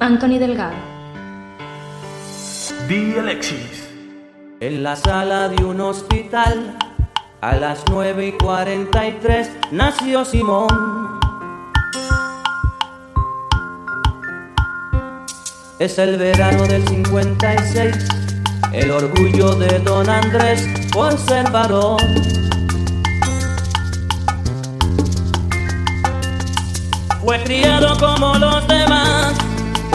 Anthony Delgado. Di Alexis. En la sala de un hospital, a las 9 y 43, nació Simón. Es el verano del 56, el orgullo de don Andrés por ser varón. Fue criado como los demás,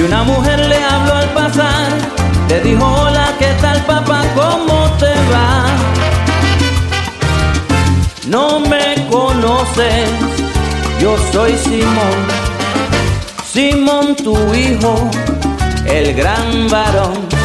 Y una mujer le habló al pasar, le dijo, hola, ¿qué tal papá? ¿Cómo te va? No me conoces, yo soy Simón, Simón tu hijo, el gran varón.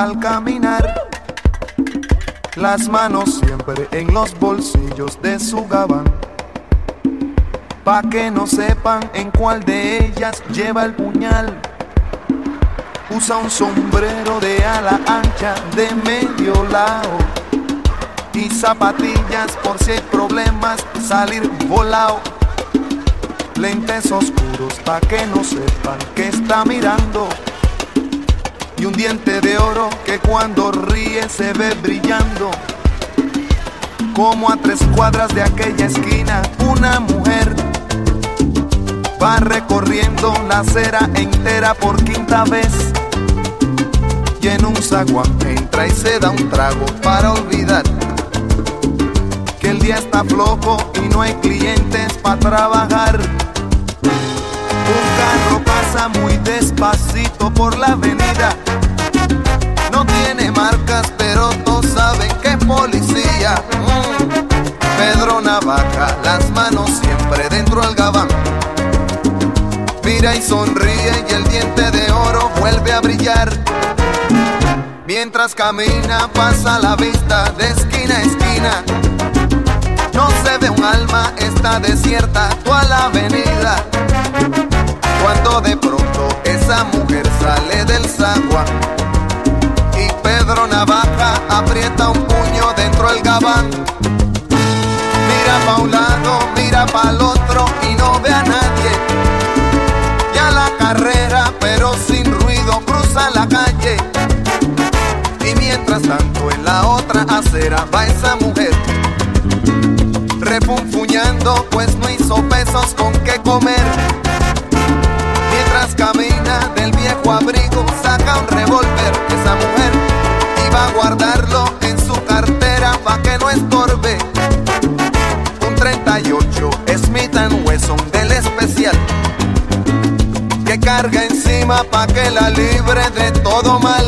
Al caminar. Las manos siempre en los bolsillos de su gabán. Pa' que no sepan en cuál de ellas lleva el puñal. Usa un sombrero de ala ancha de medio lado. Y zapatillas por si hay problemas salir volado. Lentes oscuros pa' que no sepan que está mirando. Y un diente de oro que cuando ríe se ve brillando. Como a tres cuadras de aquella esquina, una mujer va recorriendo la acera entera por quinta vez y en un zaguán entra y se da un trago para olvidar que el día está flojo y no hay clientes para trabajar. Un carro pasa muy despacito por la avenida. No tiene marcas, pero todos saben que es policía. Pedro Navaja, las manos siempre dentro del gabán. Mira y sonríe y el diente de oro vuelve a brillar. Mientras camina pasa la vista de esquina a esquina. No se ve un alma, está desierta toda la avenida. Cuando de pronto esa mujer sale del sagua y Pedro Navaja aprieta un puño dentro del gabán. Mira pa' un lado, mira pa' el otro y no ve a nadie. Ya la carrera, pero sin ruido, cruza la calle mientras tanto en la otra acera va esa mujer refunfuñando pues no hizo pesos con guardarlo en su cartera pa' que no estorbe. Un 38 Smith Wesson del especial que carga encima pa' que la libre de todo mal.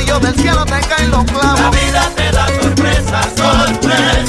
platillo del cielo te caen los clavos. La vida te da sorpresa, sorpresa.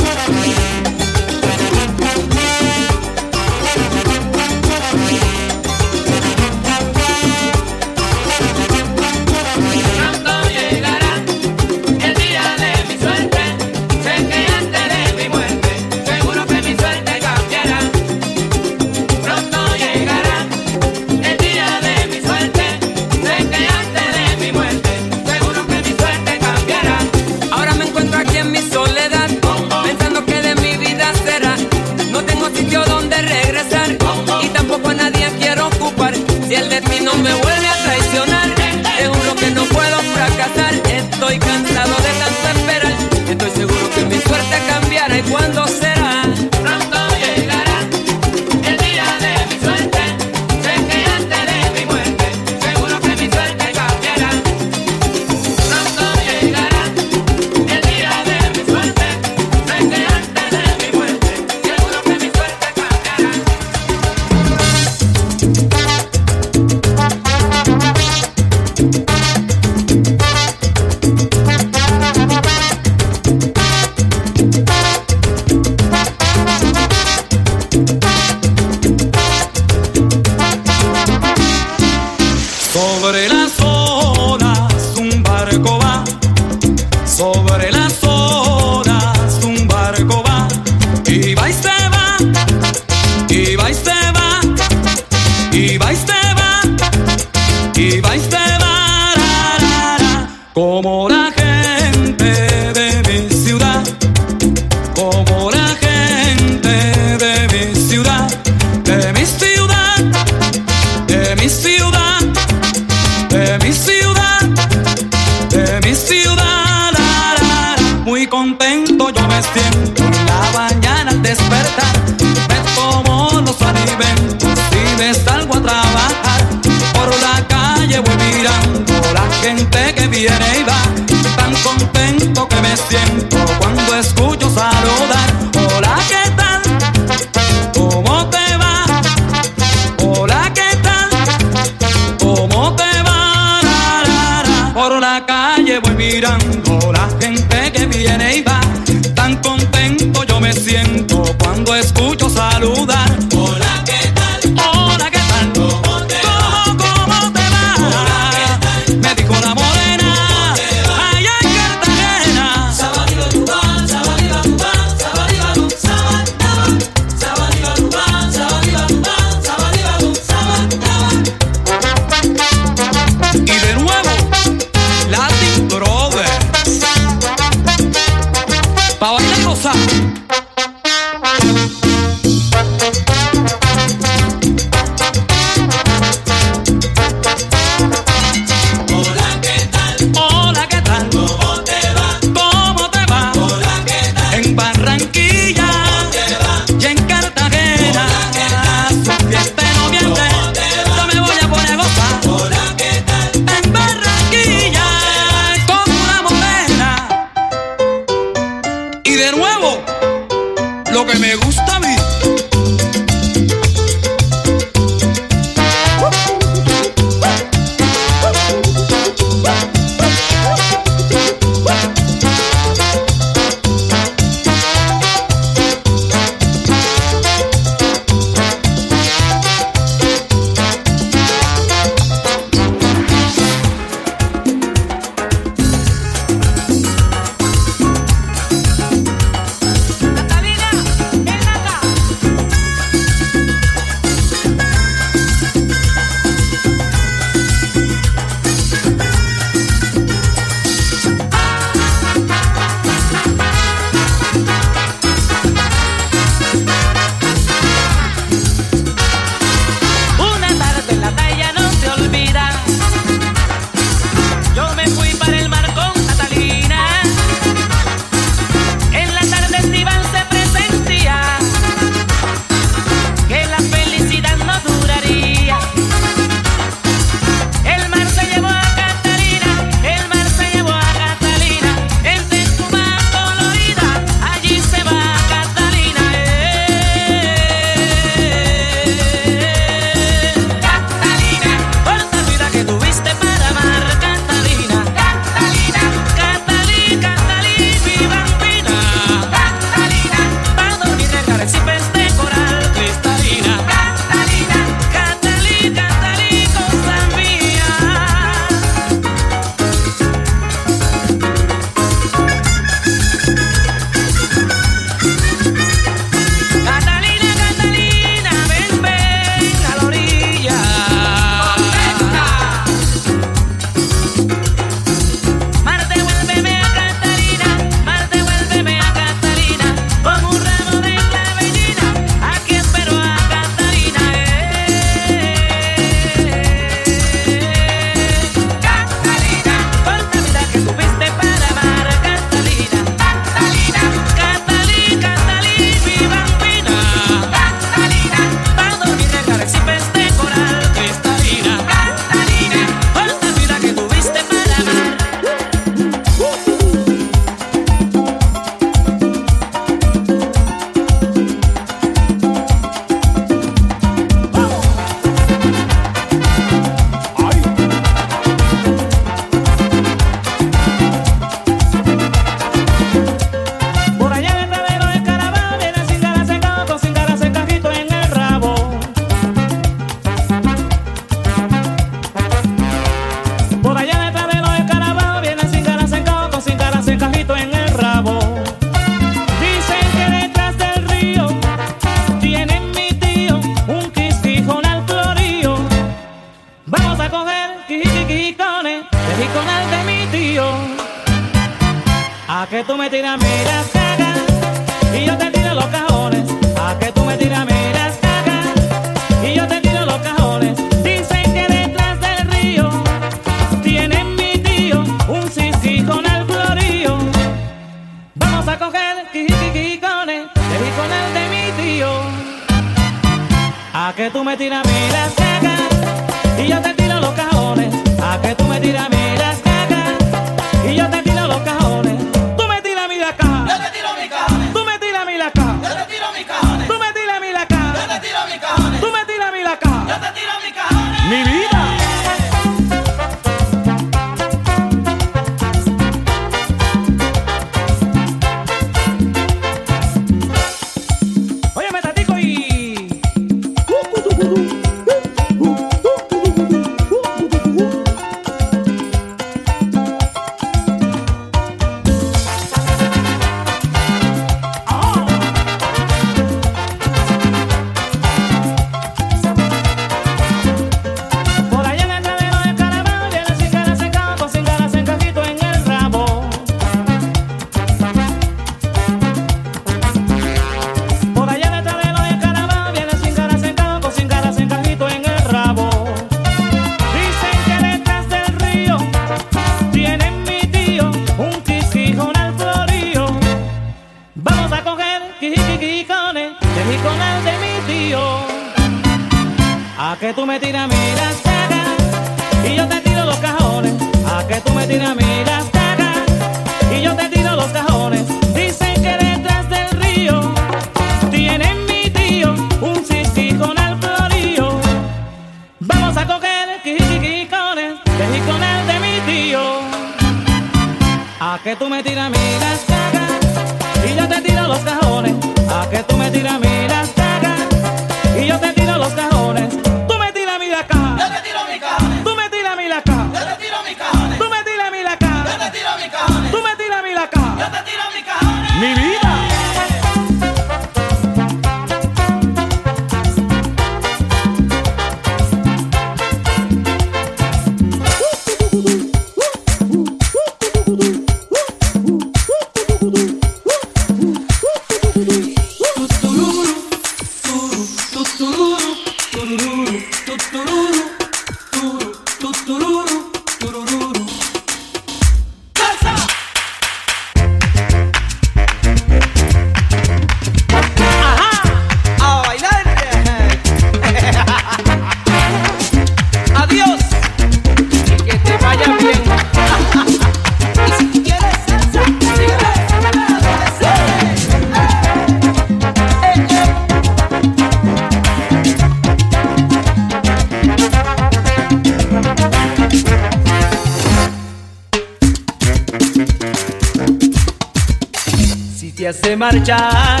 Te hace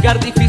buscar diferencias.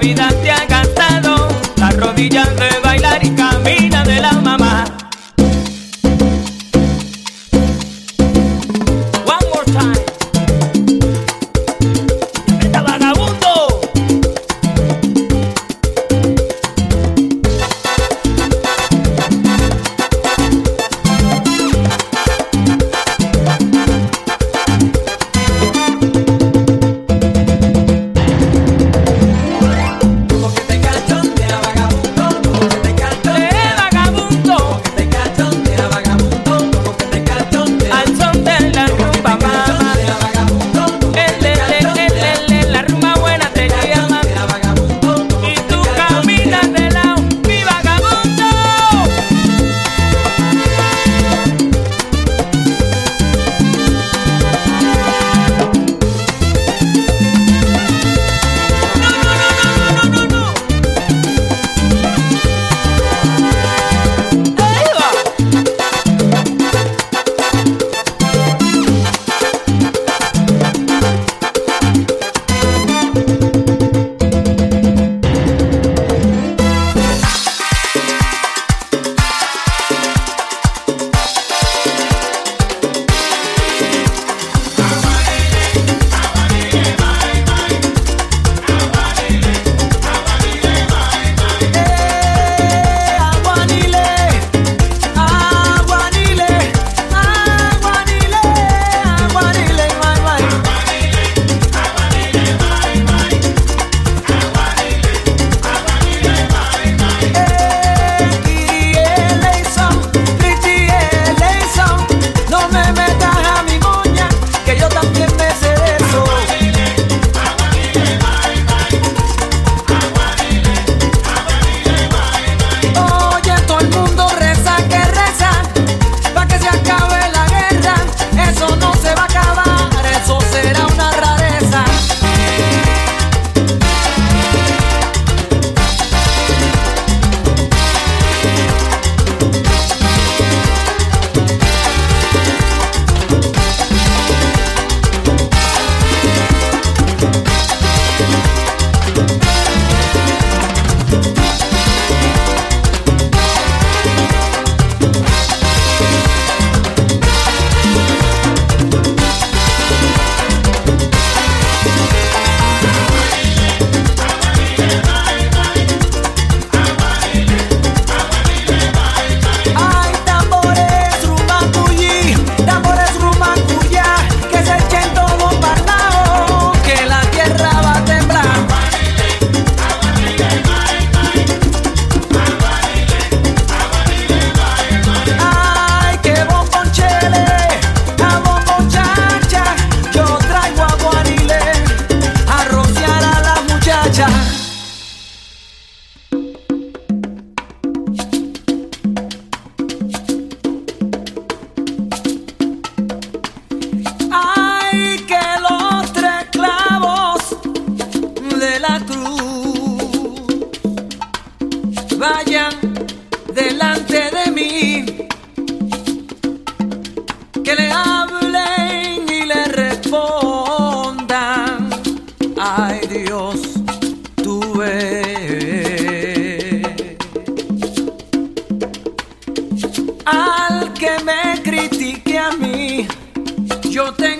La Al que me critique a mí, yo tengo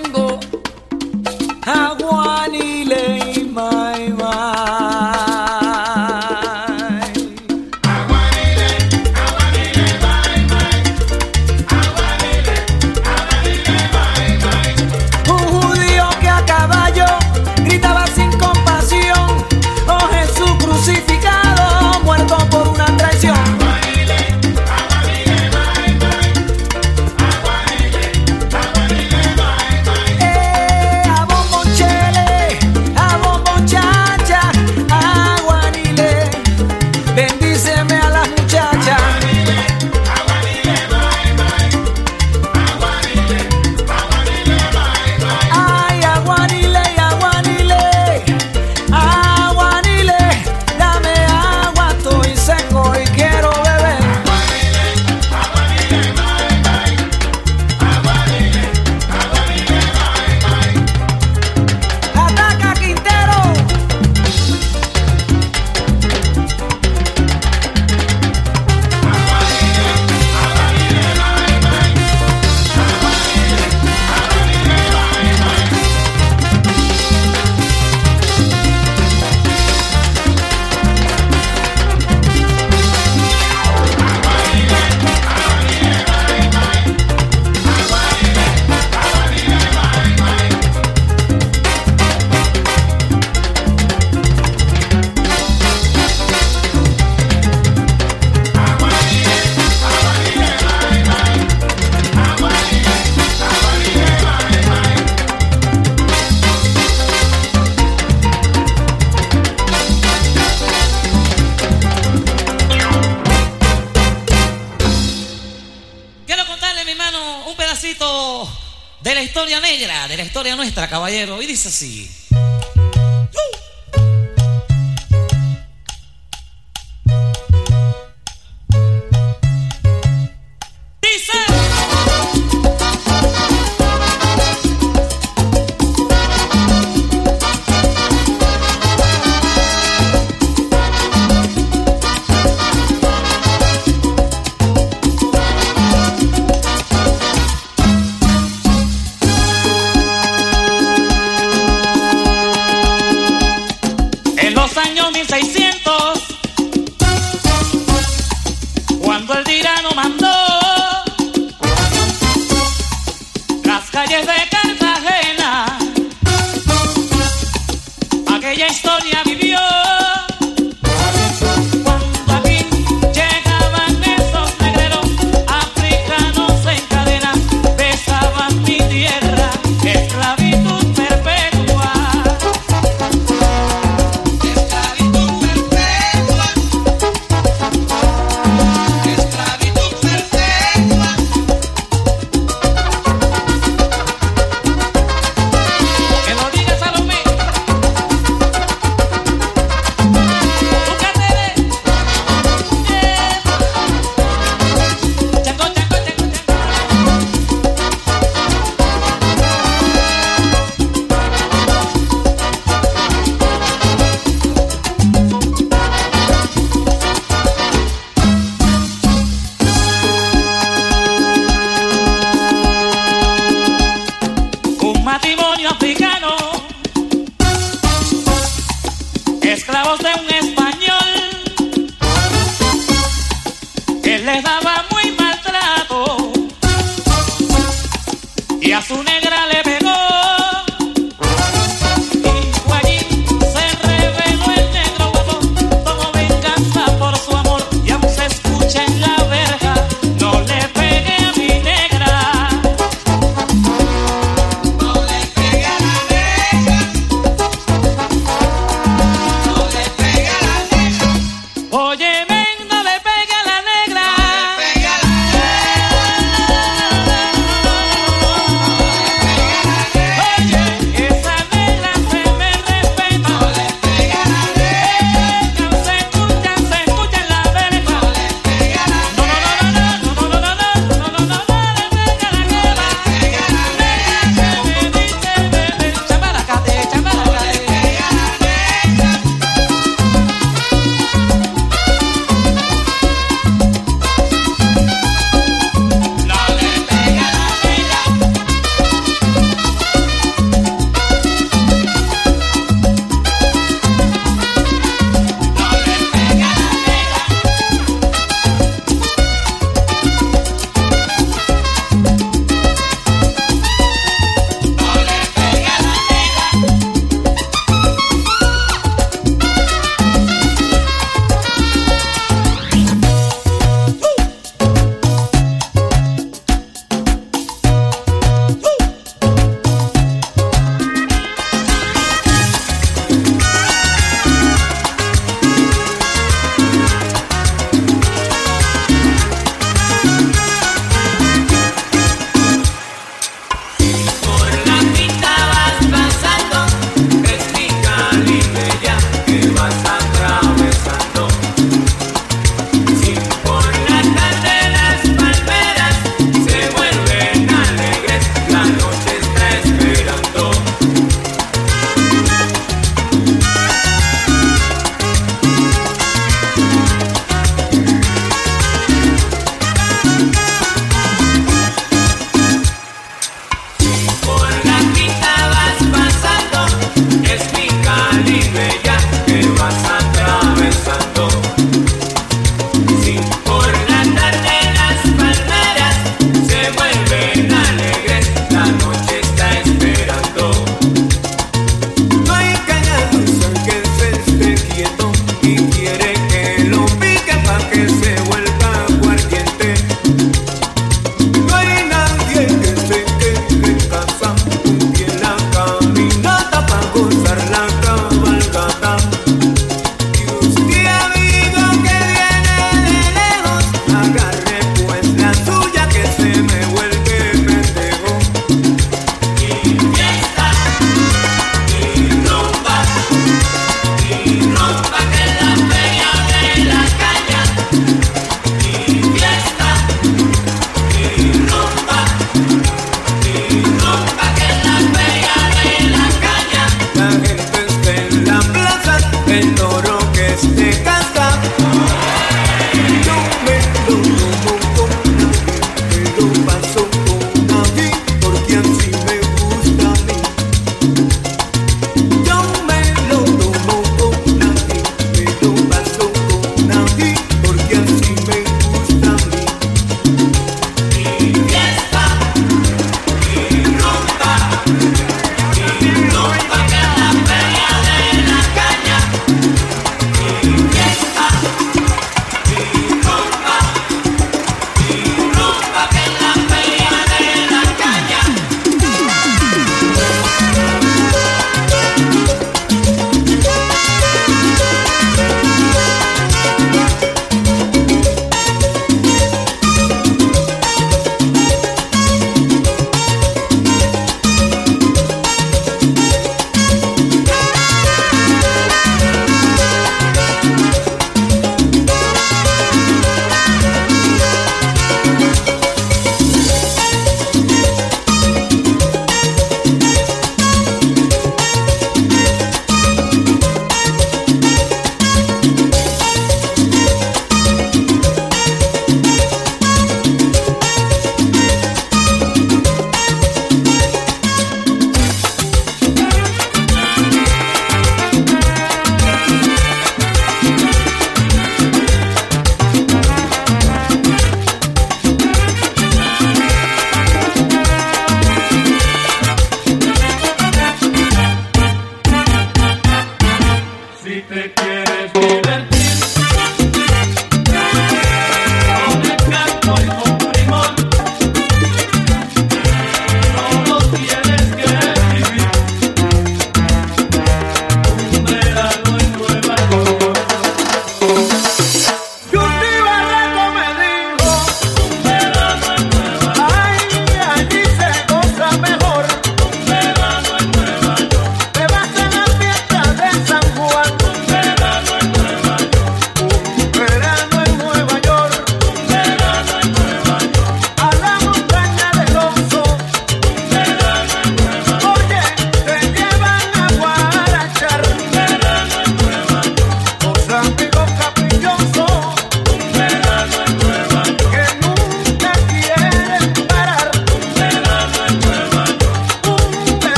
negra de la historia nuestra, caballero, y dice así.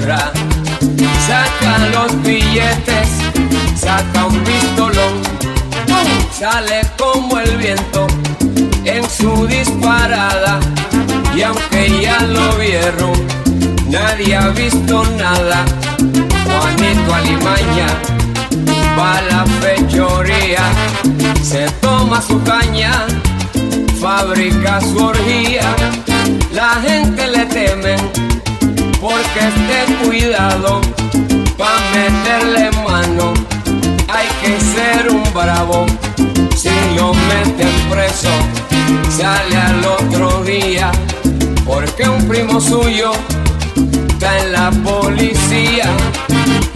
Saca los billetes, saca un pistolón. Sale como el viento en su disparada. Y aunque ya lo vieron, nadie ha visto nada. Juanito Alimaña va a la fechoría, se toma su caña, fabrica su orgía. La gente le teme porque esté cuidado pa' meterle mano. Hay que ser un bravo, si lo meten preso, sale al otro día, porque un primo suyo está en la policía.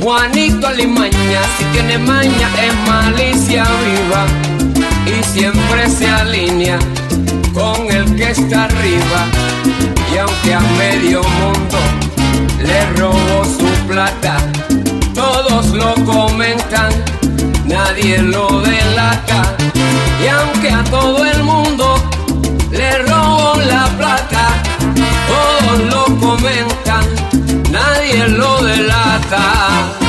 Juanito Alimaña, si tiene maña, es malicia viva y siempre se alinea con el que está arriba. Y aunque a medio mundo le robó su plata, todos lo comentan, nadie lo delata. Y aunque a todo el mundo le robó la plata, todos lo comentan, nadie lo delata.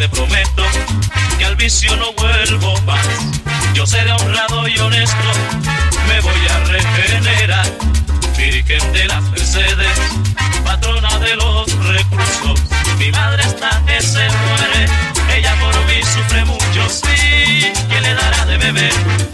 te prometo que al vicio no vuelvo más. Yo seré honrado y honesto, me voy a regenerar. Virgen de las Mercedes, patrona de los reclusos. Mi madre está que se muere, ella por mí sufre mucho, sí, ¿quién le dará de beber?